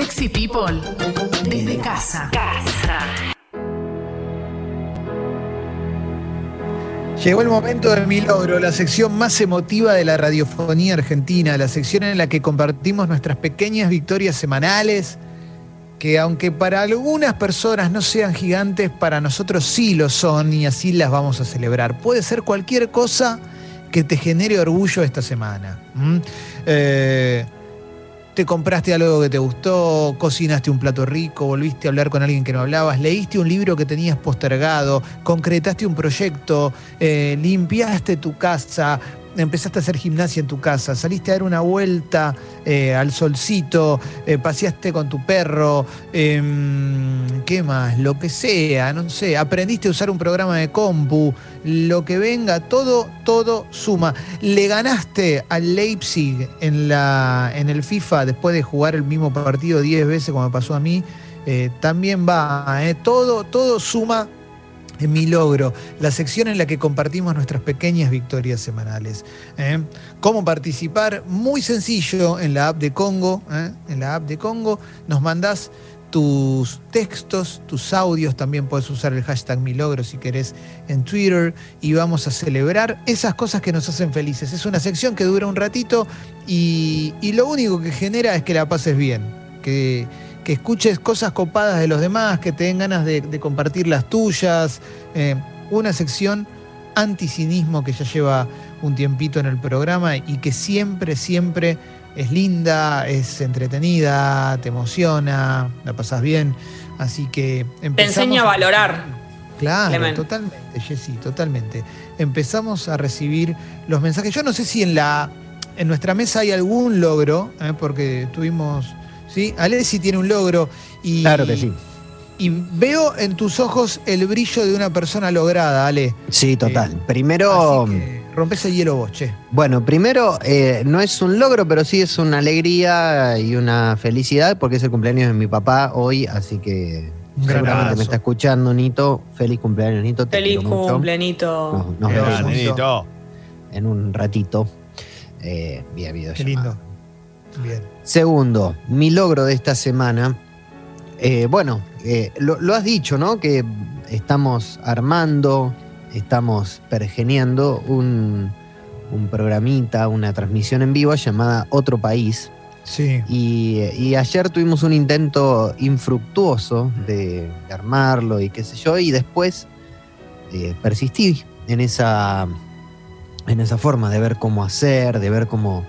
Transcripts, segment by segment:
Sexy People desde casa. Casa. Llegó el momento de mi logro, la sección más emotiva de la radiofonía argentina, la sección en la que compartimos nuestras pequeñas victorias semanales, que aunque para algunas personas no sean gigantes, para nosotros sí lo son y así las vamos a celebrar. Puede ser cualquier cosa que te genere orgullo esta semana. Eh, te compraste algo que te gustó, cocinaste un plato rico, volviste a hablar con alguien que no hablabas, leíste un libro que tenías postergado, concretaste un proyecto, eh, limpiaste tu casa, empezaste a hacer gimnasia en tu casa, saliste a dar una vuelta eh, al solcito, eh, paseaste con tu perro, em, ¿qué más? Lo que sea, no sé, aprendiste a usar un programa de compu, lo que venga, todo, todo suma. Le ganaste al Leipzig en, la, en el FIFA después de jugar el mismo partido 10 veces como me pasó a mí, eh, también va, todo, todo suma en mi logro, la sección en la que compartimos nuestras pequeñas victorias semanales. ¿eh? ¿Cómo participar? Muy sencillo en la app de Congo. ¿eh? En la app de Congo nos mandás tus textos, tus audios, también puedes usar el hashtag mi logro si querés en Twitter y vamos a celebrar esas cosas que nos hacen felices. Es una sección que dura un ratito y, y lo único que genera es que la pases bien, que, que escuches cosas copadas de los demás, que te den ganas de, de compartir las tuyas. Eh, una sección anticinismo que ya lleva un tiempito en el programa y que siempre, siempre es linda, es entretenida, te emociona, la pasas bien. Así que Te empezamos enseña a valorar. Claro, totalmente, Jessy, totalmente. Empezamos a recibir los mensajes. Yo no sé si en la en nuestra mesa hay algún logro, ¿eh? porque tuvimos, ¿sí? Alessi tiene un logro y Claro que sí. Y veo en tus ojos el brillo de una persona lograda, Ale. Sí, total. Eh, Primero, Así que rompes el hielo vos, che. bueno, primero eh, no es un logro, pero sí es una alegría y una felicidad porque es el cumpleaños de mi papá hoy, así que seguramente me está escuchando, Nito. Feliz cumpleaños, Nito. Te Feliz cumplenito. Nos, vemos en un ratito eh, vía videollamada. Qué lindo. Bien. Segundo, mi logro de esta semana. eh, bueno, eh, lo, lo has dicho, ¿no? Que estamos armando, estamos pergeniando un, un programita, una transmisión en vivo llamada Otro País. Sí. Y, y ayer tuvimos un intento infructuoso de, de armarlo y qué sé yo, y después eh, persistí en esa, en esa forma de ver cómo hacer, de ver cómo,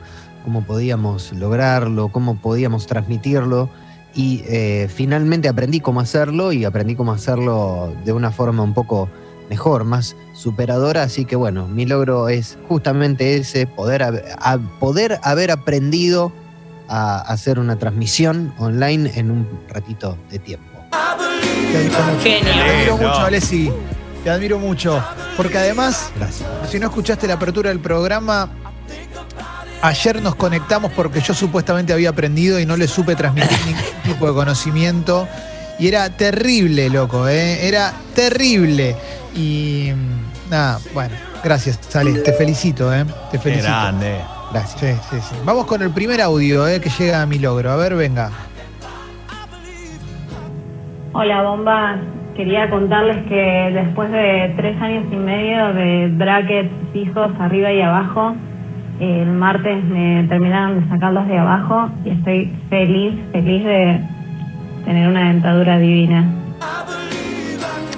cómo podíamos lograrlo, cómo podíamos transmitirlo. Y eh, finalmente aprendí cómo hacerlo y aprendí cómo hacerlo de una forma un poco mejor, más superadora. Así que bueno, mi logro es justamente ese, poder, a- poder haber aprendido a hacer una transmisión online en un ratito de tiempo. Te admiro mucho. Genio. Te admiro mucho, Alessi. Te admiro mucho. Porque además, Gracias. si no escuchaste la apertura del programa, ayer nos conectamos porque yo supuestamente había aprendido y no le supe transmitir ningún tipo de conocimiento. Y era terrible, loco, ¿eh? Era terrible. Y mm, nada, bueno, gracias, Ale. Te felicito, ¿eh? Te Qué felicito. grande. Gracias. Sí, sí, sí. Vamos con el primer audio ¿eh? que llega a mi logro. A ver, venga. Hola bomba, quería contarles que después de tres años y medio de brackets fijos arriba y abajo, el martes me terminaron de sacarlos de abajo y estoy feliz, feliz de tener una dentadura divina.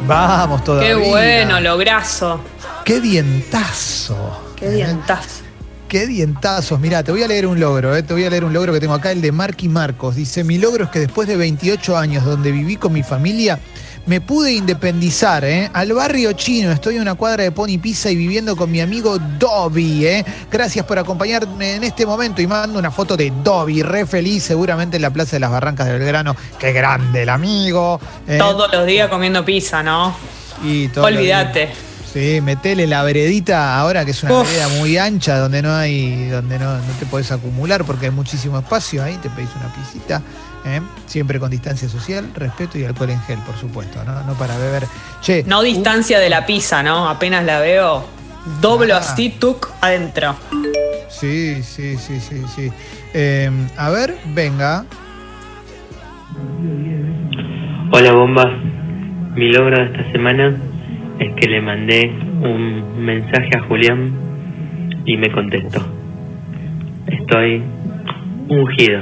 Vamos todavía. Qué bueno, lograzo. Qué dientazo. Qué dientazo. Qué dientazos. Mirá, te voy a leer un logro, ¿eh? te voy a leer un logro que tengo acá, el de Marky Marcos. Dice, mi logro es que después de 28 años donde viví con mi familia, me pude independizar, ¿eh? Al barrio chino, estoy en una cuadra de Pony Pizza y viviendo con mi amigo Dobby, ¿eh? Gracias por acompañarme en este momento y mando una foto de Dobby, re feliz, seguramente en la Plaza de las Barrancas de Belgrano. Qué grande el amigo. ¿eh? Todos los días comiendo pizza, ¿no? Y Olvídate. Sí, metele la veredita ahora que es una Uf. vereda muy ancha donde no hay, donde no, no te puedes acumular porque hay muchísimo espacio ahí, te pedís una pisita, ¿eh? siempre con distancia social, respeto y alcohol en gel, por supuesto, no, no para beber. Che, No distancia de la pizza, ¿no? Apenas la veo, doblo Ah. así, tuk, adentro. Sí, sí, sí, sí, sí. Eh, a ver, venga. Hola bombas, mi logro de esta semana es que le mandé un mensaje a Julián y me contestó. Estoy ungido.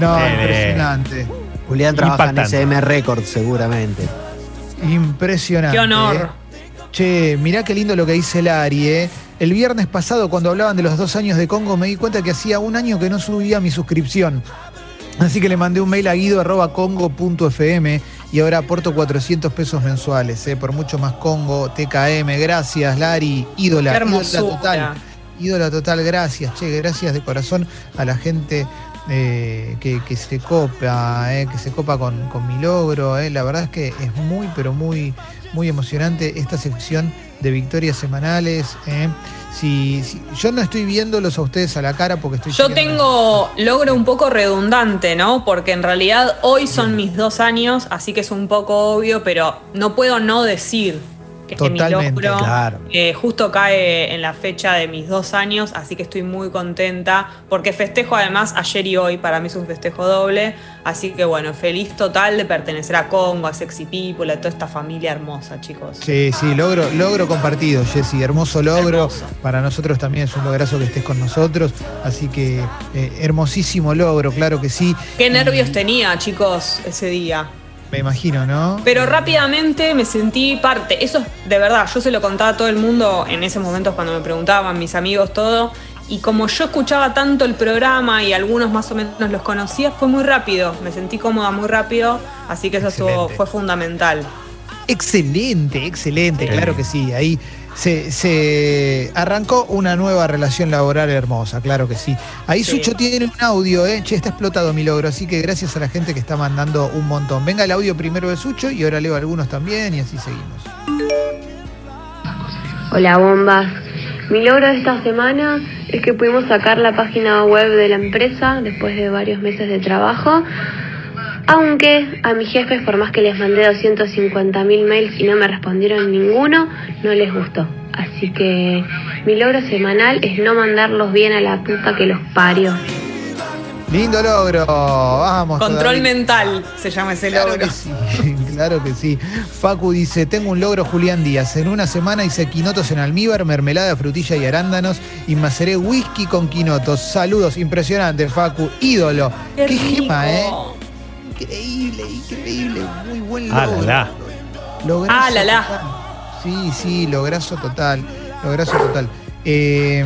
No, Eh, impresionante. Julián trabaja Impactante. en SM Records seguramente. Impresionante. Qué honor. eh. Che, mirá qué lindo lo que dice Lari, ¿eh? El viernes pasado, cuando hablaban de los dos años de Congo, me di cuenta que hacía un año que no subía mi suscripción. Así que le mandé un mail a guido.congo.fm y ahora aporto 400 pesos mensuales, ¿eh? por mucho más Congo, TKM. Gracias, Lari. Ídola, Qué ídola total. Ídola total, gracias, che, gracias de corazón a la gente eh, que, que se copa, eh, que se copa con, con mi logro. La verdad es que es muy, pero muy, muy emocionante esta sección de victorias semanales. eh. Si, si- yo no estoy viéndolos a ustedes a la cara porque estoy. Yo tengo logro un poco redundante, ¿no? Porque en realidad hoy son mis dos años, así que es un poco obvio, pero no puedo no decir este mi Totalmente, logro claro. eh, justo cae en la fecha de mis dos años, así que estoy muy contenta porque festejo además ayer y hoy, para mí es un festejo doble, así que bueno, feliz total de pertenecer a Congo, a Sexy People, a toda esta familia hermosa, chicos. Sí, sí, logro, logro compartido, Jessy. Hermoso logro. Hermoso. Para nosotros también es un lograzo que estés con nosotros. Así que eh, hermosísimo logro, claro que sí. Qué Y nervios tenía, chicos, ese día. Me imagino, ¿no? Pero rápidamente me sentí parte. Eso es de verdad, yo se lo contaba a todo el mundo en ese momento cuando me preguntaban, mis amigos, todo. Y como yo escuchaba tanto el programa y algunos más o menos los conocía, fue muy rápido. Me sentí cómoda muy rápido, así que eso Excelente. fue fundamental. Excelente, excelente, Sí. claro que sí. Ahí se, se arrancó una nueva relación laboral hermosa, claro que sí. Ahí Sí. Sucho tiene un audio, ¿eh? Che, está explotado mi logro, así que gracias a la gente que está mandando un montón. Venga el audio primero de Sucho y ahora leo algunos también y así seguimos. Hola bombas. Mi logro de esta semana es que pudimos sacar la página web de la empresa después de varios meses de trabajo. Aunque a mis jefes, por más que les mandé 250 mil mails y no me respondieron ninguno, no les gustó. Así que mi logro semanal es no mandarlos bien a la puta que los parió. Lindo logro, vamos. Control todavía. mental se llama ese Claro logro. que sí, claro que sí. Facu dice, tengo un logro Julián Díaz. En una semana hice quinotos en almíbar, mermelada, frutilla y arándanos y maceré whisky con quinotos. Saludos, impresionante, Facu. Ídolo. Qué, gema, ¿eh? Increíble, increíble. Muy buen Ah, logro. la, la. Lograzo Ah, la, la. total. Sí, sí, lograzo total. Lograzo total. Eh,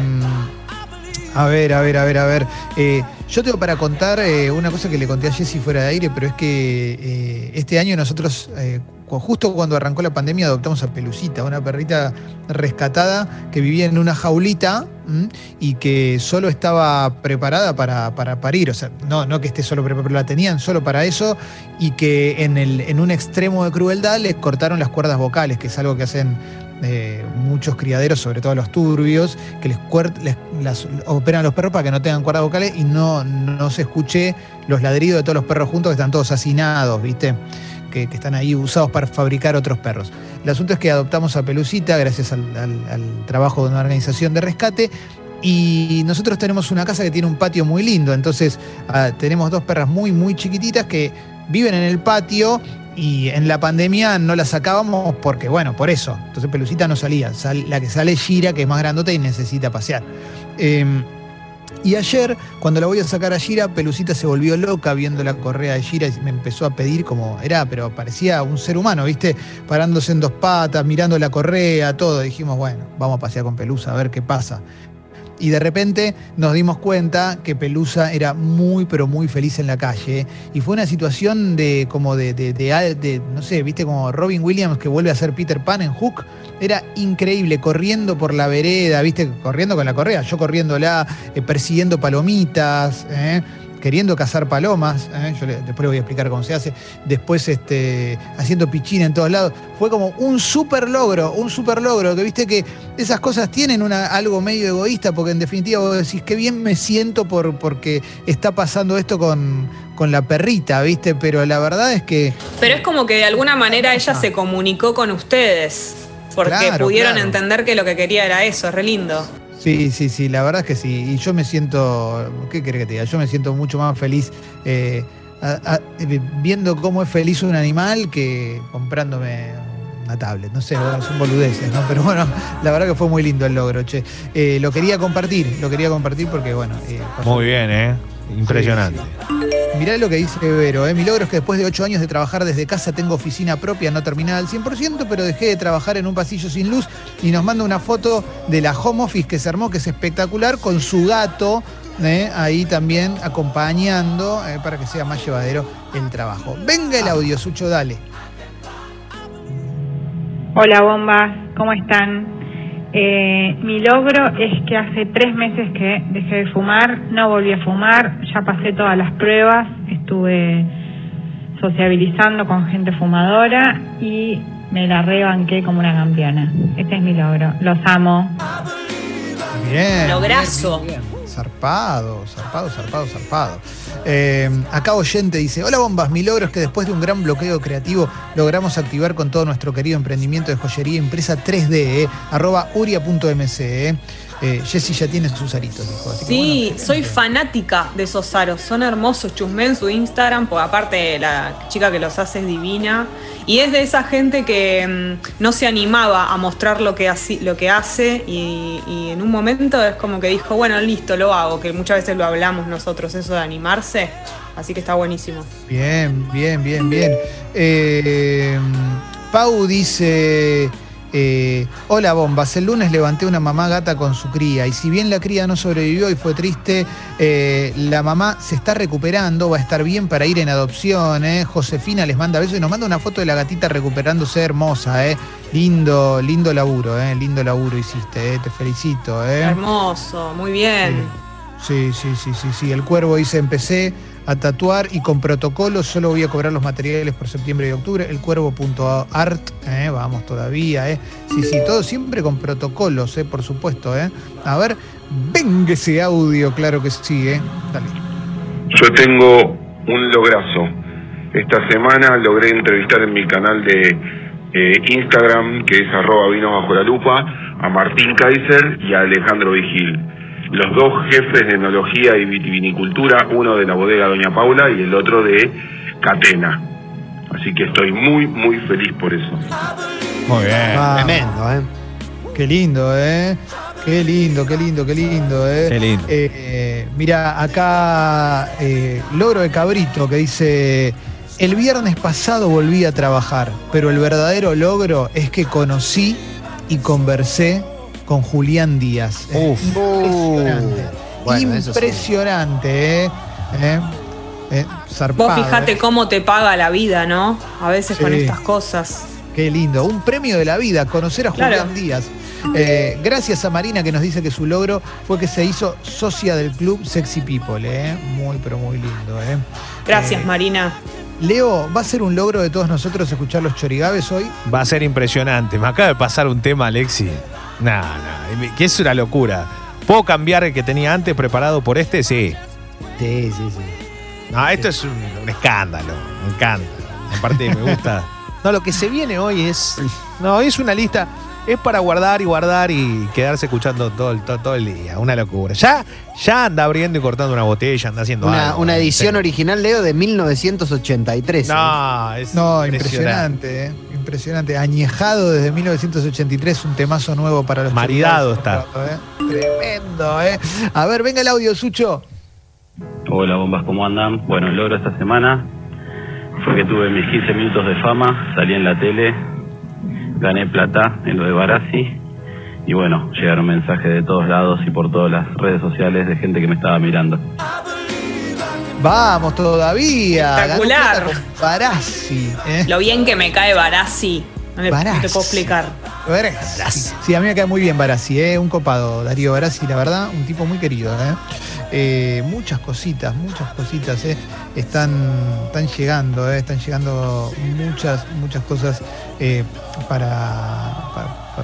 a ver, a ver, a ver, a ver. Eh, yo tengo para contar eh, una cosa que le conté a Jessy fuera de aire, pero es que eh, este año nosotros, eh, justo cuando arrancó la pandemia, adoptamos a Pelucita, una perrita rescatada que vivía en una jaulita y que solo estaba preparada para, parir. O sea, no, no que esté solo preparada, pero la tenían solo para eso y que en, el, en un extremo de crueldad les cortaron las cuerdas vocales, que es algo que hacen eh, muchos criaderos, sobre todo los turbios, que les, operan a los perros para que no tengan cuerdas vocales y no, no se escuche los ladridos de todos los perros juntos que están todos hacinados, ¿viste? Que, están ahí usados para fabricar otros perros. El asunto es que adoptamos a Pelucita gracias al trabajo de una organización de rescate. Y nosotros tenemos una casa que tiene un patio muy lindo, entonces ah, tenemos dos perras muy, muy chiquititas que viven en el patio y en la pandemia no la sacábamos porque, bueno, por eso. Entonces Pelucita no salía. Sal- la que sale es Gira, que es más grandota y necesita pasear. Em, y ayer, cuando la voy a sacar a Gira, Pelucita se volvió loca viendo la correa de Gira y me empezó a pedir como era, pero parecía un ser humano, ¿viste? Parándose en dos patas, mirando la correa, todo. Dijimos, bueno, vamos a pasear con Pelusa, a ver qué pasa. Y de repente nos dimos cuenta que Pelusa era muy, pero muy feliz en la calle. Y fue una situación de como de, de, de- de, no sé, viste como Robin Williams que vuelve a ser Peter Pan en Hook. Era increíble, corriendo por la vereda, viste, corriendo con la correa, yo corriéndola, eh, persiguiendo palomitas, ¿eh? Queriendo cazar palomas, ¿eh? yo le- después le voy a explicar cómo se hace, después este, haciendo pichina en todos lados. Fue como un super logro, un super logro, que viste que esas cosas tienen una, algo medio egoísta, porque en definitiva vos decís, qué bien me siento por, porque está pasando esto con, con la perrita, viste, pero la verdad es que... Pero es como que de alguna manera ella se comunicó con ustedes. Porque Claro, pudieron claro. entender que lo que quería era eso, es re lindo. Sí, sí, sí, la verdad es que sí. Y yo me siento, ¿qué querés que te diga? Yo me siento mucho más feliz eh, a- a- eh, viendo cómo es feliz un animal que comprándome una tablet. No sé, bueno, son boludeces, ¿no? Pero bueno, la verdad que fue muy lindo el logro, che. Eh, lo quería compartir, lo quería compartir porque, bueno. eh, Muy bien, ¿eh? Impresionante. Mirá lo que dice Vero, ¿eh? mi logro es que después de ocho años de trabajar desde casa tengo oficina propia, no terminada al 100%, pero dejé de trabajar en un pasillo sin luz y nos manda una foto de la home office que se armó, que es espectacular, con su gato ¿eh? ahí también acompañando eh, para que sea más llevadero el trabajo. Venga el audio, Sucho, dale. Hola bombas, ¿cómo están? Eh, mi logro es que hace tres meses que dejé de fumar, no volví a fumar, ya pasé todas las pruebas, estuve sociabilizando con gente fumadora y me la rebanqué como una campeona. Este es mi logro, los amo. Bien. Lograzo. bien, bien, bien. Zarpado, zarpado, zarpado, zarpado. Eh, acá oyente dice, hola bombas, mi logro es que después de un gran bloqueo creativo logramos activar con todo nuestro querido emprendimiento de joyería impresa 3D, eh, arroba uria.mc. Eh. Eh, Jessy ya tiene sus aritos, dijo. así que Sí, bueno, soy fanática de esos aros. Son hermosos. Chusmé en su Instagram, porque aparte la chica que los hace es divina. Y es de esa gente que mm, no se animaba a mostrar lo que, haci- lo que hace. Y, y en un momento es como que dijo, bueno, listo, lo hago. Que muchas veces lo hablamos nosotros, eso de animarse. Así que está buenísimo. Bien, bien, bien, bien. Eh, Pau dice, eh, hola bombas, el lunes levanté una mamá gata con su cría y si bien la cría no sobrevivió y fue triste, eh, la mamá se está recuperando, va a estar bien para ir en adopción. eh. Josefina les manda besos y nos manda una foto de la gatita recuperándose hermosa. Lindo, lindo laburo, lindo laburo hiciste, te felicito. Hermoso, muy bien. Sí, sí, sí, sí, sí. El cuervo dice, empecé a tatuar y con protocolos solo voy a cobrar los materiales por septiembre y octubre. El cuervo.art, eh, vamos todavía, eh. Sí, sí, todo siempre con protocolos, eh, por supuesto, eh. A ver, venga ese audio, claro que sí, eh. Dale. Yo tengo un lograzo. Esta semana logré entrevistar en mi canal de Instagram, que es arroba vino bajo la lupa, a Martín Kaiser y a Alejandro Vigil. Los dos jefes de enología y vitivinicultura, uno de la bodega Doña Paula y el otro de Catena. Así que estoy muy, muy feliz por eso. Muy bien. Ah, Tremendo, ¿eh? Qué lindo, ¿eh? Qué lindo, qué lindo, qué lindo, ¿eh? Qué lindo. Eh, mira, acá eh, Logro de Cabrito que dice, el viernes pasado volví a trabajar, pero el verdadero logro es que conocí y conversé con Julián Díaz. Eh, Uf. Impresionante. Bueno, eso sí. Impresionante, ¿eh? ¿Eh? Eh, zarpado, Vos fijate ¿eh? cómo te paga la vida, ¿no? A veces con estas cosas. Qué lindo, un premio de la vida, conocer a Claro. Julián Díaz. Eh, gracias a Marina que nos dice que su logro fue que se hizo socia del club Sexy People, ¿eh? Muy, pero muy lindo, ¿eh? Gracias, Eh, Marina. Leo, ¿va a ser un logro de todos nosotros escuchar los chorigabes hoy? Va a ser impresionante. Me acaba de pasar un tema, Alexi. Nah, nah, que es una locura. ¿Puedo cambiar el que tenía antes preparado por este? Sí. Sí, sí, sí. No, esto es un, un escándalo. Me encanta. Aparte, me gusta. No, lo que se viene hoy es. No, es una lista. Es para guardar y guardar y quedarse escuchando todo el, todo, todo el día. Una locura. Ya, ya anda abriendo y cortando una botella, anda haciendo Una, algo. una ¿eh? edición Sí. original, Leo, de 1983. ¿eh? No, es No, impresionante, ¿eh? Impresionante. Añejado desde 1983, un temazo nuevo para los Maridado chorigabes, ¿eh? Tremendo, ¿eh? A ver, venga el audio, Sucho. Hola bombas, ¿cómo andan? Bueno, el logro esta semana fue que tuve mis 15 minutos de fama, salí en la tele, gané plata en lo de Barassi y bueno, llegaron mensajes de todos lados y por todas las redes sociales de gente que me estaba mirando. Vamos todavía. Espectacular. Barassi, ¿eh? Lo bien que me cae Barassi. No, le- no te Barassi. puedo explicar. Barassi. Sí, a mí me cae muy bien Barassi, ¿eh? un copado, Darío Barassi, la verdad, un tipo muy querido. ¿eh? Eh, muchas cositas, muchas cositas ¿eh? están, están llegando, ¿eh? están llegando muchas, muchas cosas para,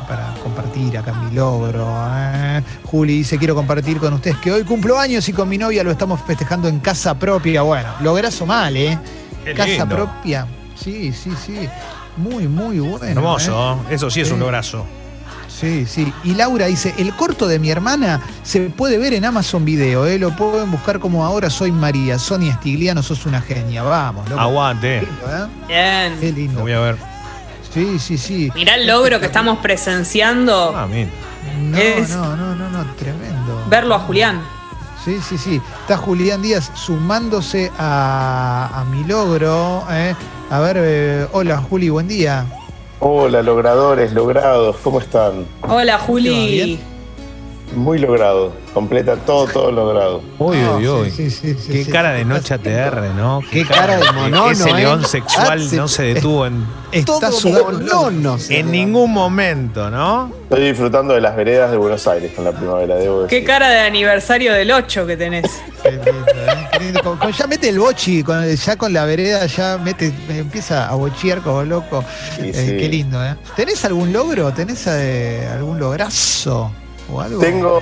para, compartir acá en mi logro. ¿eh? Juli dice, quiero compartir con ustedes que hoy cumplo años y con mi novia lo estamos festejando en casa propia. Bueno, lograzo mal, ¿eh? Qué casa lindo. propia. Sí, sí, sí. Muy, muy bueno. Hermoso. Eso sí es un lograzo. Sí, sí. Y Laura dice, el corto de mi hermana se puede ver en Amazon Video, ¿eh? lo pueden buscar como ahora soy María. Sonia Stigliano, sos una genia. Vamos, loco. Aguante. Qué lindo, ¿eh? Bien. Qué Lo lindo. voy a ver. Sí, sí, sí. Mirá el logro que estamos presenciando. Ah, mira. No, Es- no, no, no, no, tremendo. Verlo a Julián. Sí, sí, sí. Está Julián Díaz sumándose a, a mi logro. ¿eh? A ver, eh, hola Juli, buen día. Hola, logradores, logrados, ¿cómo están? Hola, ¿Te va Juli. Muy logrado, completa todo, todo logrado. Uy, Ah, uy, uy. sí, sí, sí, Qué cara de noche ATR, ¿no? Qué cara de monono, Ese ¿eh? león sexual Ah, no se detuvo en, Está sudando. monono. en ningún momento, ¿no? Estoy disfrutando de las veredas de Buenos Aires con la primavera, debo decir. Qué cara de aniversario del 8 que tenés. Qué lindo, ¿eh? Con- con- ya mete el bochi, con- ya con la vereda ya mete, empieza a bochear como loco. Sí, Eh, sí. Qué lindo, ¿eh? ¿Tenés algún logro? ¿Tenés eh, algún lograzo? ¿O algo? Tengo,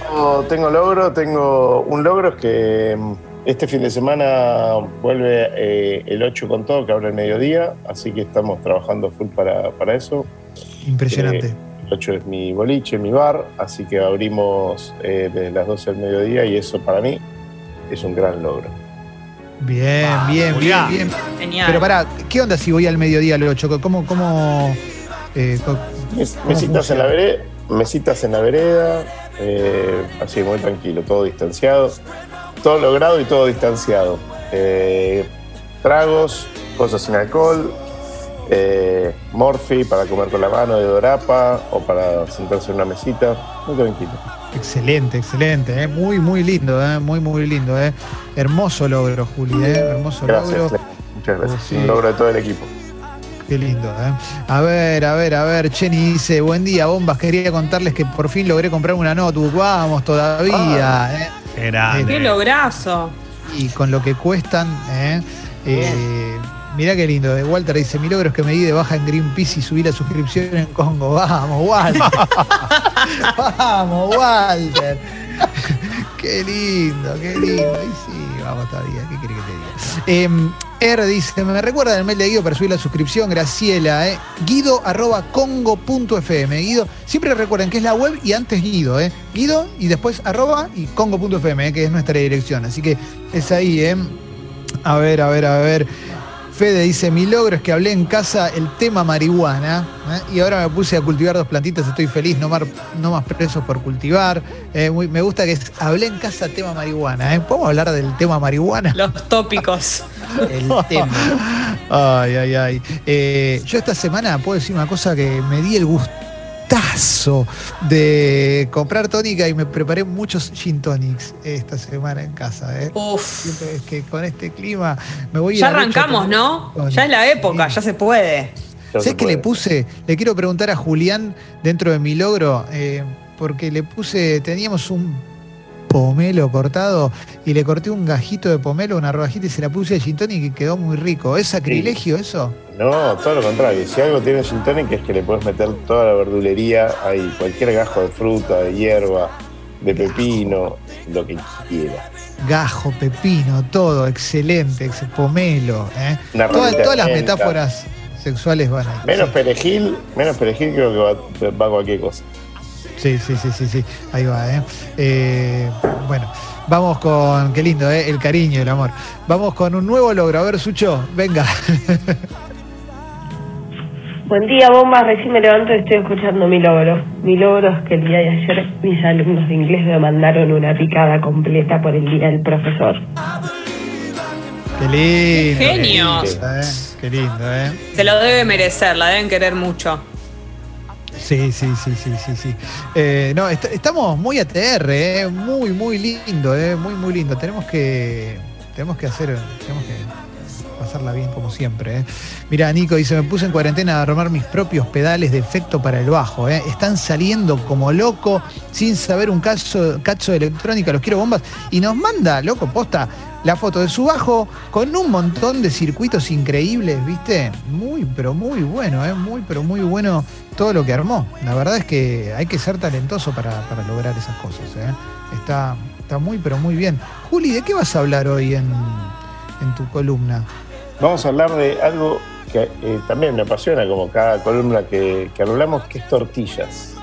tengo logro, tengo un logro es que mm, este fin de semana vuelve eh, el 8 con todo, que abre el mediodía, así que estamos trabajando full para, para eso. Impresionante. Eh, el 8 es mi boliche, mi bar, así que abrimos eh, desde las 12 del mediodía y eso para mí es un gran logro. Bien, Vamos, bien, bien, bien. Genial. Pero pará, ¿qué onda si voy al mediodía al 8? ¿Cómo, cómo, eh, ¿Cómo Mesitas en funciona? la vereda, mesitas en la vereda, eh, así muy tranquilo, todo distanciado, todo logrado y todo distanciado. Eh, tragos, cosas sin alcohol, eh, morfi para comer con la mano de dorapa o para sentarse en una mesita, muy tranquilo. Excelente, excelente, ¿eh? muy, muy lindo, ¿eh? muy, muy lindo. ¿eh? Hermoso logro, Juli, ¿eh? hermoso Gracias, logro. Muchas gracias. Sí. Un logro de todo el equipo. Qué lindo, ¿eh? A ver, a ver, a ver, Jenny dice, buen día, bombas, quería contarles que por fin logré comprar una notebook, vamos todavía, ¿eh? Qué grande. Qué lograzo. y con lo que cuestan, ¿eh? Eh, mirá qué lindo, Walter dice, mi logro es que me di de baja en Greenpeace y subí la suscripción en Congo, vamos, Walter, vamos, Walter. Qué lindo, qué lindo. Y sí, vamos todavía, ¿qué quiere que te diga? Eh, Er dice, me recuerda el mail de Guido para subir la suscripción, Graciela, eh. Guido arroba congo.fm. Guido, siempre recuerden que es la web y antes Guido, eh. Guido y después arroba y congo.fm, eh, que es nuestra dirección. Así que es ahí, eh. A ver, a ver, a ver. Fede dice, mi logro es que hablé en casa el tema marihuana ¿eh? y ahora me puse a cultivar dos plantitas, estoy feliz, no, mar- no más presos por cultivar. Eh, muy- me gusta que es, hablé en casa tema marihuana. ¿eh? ¿Podemos hablar del tema marihuana? Los tópicos. El tema. Ay, ay, ay. Eh, yo esta semana puedo decir una cosa que me di el gustazo de comprar tónica y me preparé muchos gin tonics esta semana en casa. ¿eh? Uf. Es que con este clima me voy Ya a arrancamos, ¿no? tonic. Ya es la época, Sí. ya se puede. ¿Sabes qué le puse? Le quiero preguntar a Julián dentro de mi logro, eh, porque le puse, teníamos un pomelo cortado y le corté un gajito de pomelo, una rodajita y se la puse a gin tonic y quedó muy rico. ¿Es sacrilegio eso? No, todo lo contrario. Si algo tiene gin tonic es que le puedes meter toda la verdulería, hay cualquier gajo de fruta, de hierba, de pepino, lo que quieras. Gajo, pepino, todo, excelente, ex- pomelo. ¿eh? Todas, todas las metáforas sexuales van ahí. Menos perejil, menos perejil creo que va, va cualquier cosa. Sí, sí, sí, sí, sí. Ahí va, ¿eh? Eh, bueno, vamos con. Qué lindo, ¿eh? El cariño, el amor. Vamos con un nuevo logro. A ver, Sucho, venga. Buen día, bombas. Recién me levanto y estoy escuchando mi logro. Mi logro es que el día de ayer mis alumnos de inglés me mandaron una picada completa por el día del profesor. Qué lindo. Qué genios. Qué lindo, ¿eh? Qué lindo, ¿eh? Se lo debe merecer, la deben querer mucho. Sí, sí, sí, sí, sí, sí. Eh, no, est- estamos muy ATR, ¿eh? Muy, muy lindo, ¿eh? Muy, muy lindo. Tenemos que. Tenemos que hacer. Tenemos que pasarla bien como siempre. ¿eh? Mira, Nico dice, me puse en cuarentena a armar mis propios pedales de efecto para el bajo. Están saliendo como loco, sin saber un cacho, cacho de electrónica, los quiero bombas. Y nos manda, loco, posta, la foto de su bajo con un montón de circuitos increíbles, ¿viste? Muy, pero muy bueno, ¿eh? Muy, pero muy bueno todo lo que armó. La verdad es que hay que ser talentoso para, para lograr esas cosas. ¿eh? Está, está muy, pero muy bien. Juli, ¿de qué vas a hablar hoy en, en tu columna? Vamos a hablar de algo que eh, también me apasiona, como cada columna que, que hablamos, que es tortillas.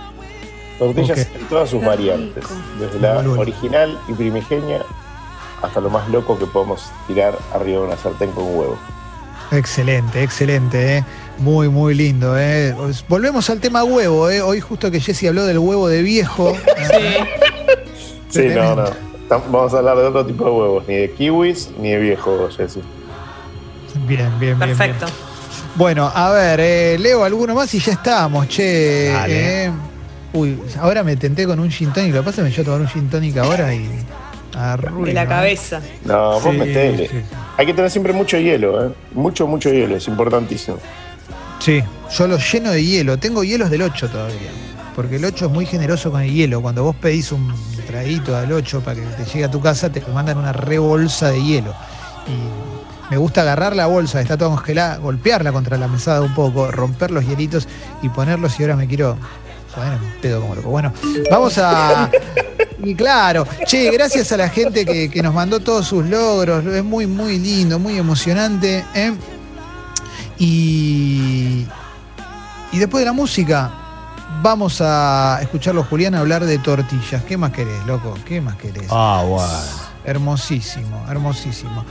Tortillas en todas sus variantes, desde la original y primigenia hasta lo más loco que podemos tirar arriba de una sartén con huevo. Excelente, excelente, ¿eh? muy, muy lindo. ¿eh? Volvemos al tema huevo. ¿eh? Hoy justo que Jesse habló del huevo de viejo. Sí, no, no. Vamos a hablar de otro tipo de huevos, ni de kiwis ni de viejos, Jessy. Bien, bien, bien. Perfecto. bien. Bueno, a ver, eh, leo alguno más y ya estamos, che. Dale. eh. Uy, ahora me tenté con un gin tonic. Lo que pasa es que me yo a tomar un gin tonic ahora y. arruino, De la cabeza. No, vos Sí, metele. sí. Hay que tener siempre mucho hielo, ¿eh? Mucho, mucho hielo, es importantísimo. Sí, yo lo lleno de hielo. Tengo hielos del 8 todavía. Porque el 8 es muy generoso con el hielo. Cuando vos pedís un traguito al 8 para que te llegue a tu casa, te mandan una rebolsa de hielo. Y me gusta agarrar la bolsa, está toda congelada, golpearla contra la mesada un poco, romper los hielitos y ponerlos. Y ahora me quiero un pedo como loco. Bueno, vamos a. Y claro, che, gracias a la gente que, que nos mandó todos sus logros. Es muy, muy lindo, muy emocionante. ¿eh? Y, y después de la música, vamos a escucharlo, Julián, hablar de tortillas. ¿Qué más querés, loco? ¿Qué más querés? Ah, bueno. Hermosísimo, hermosísimo.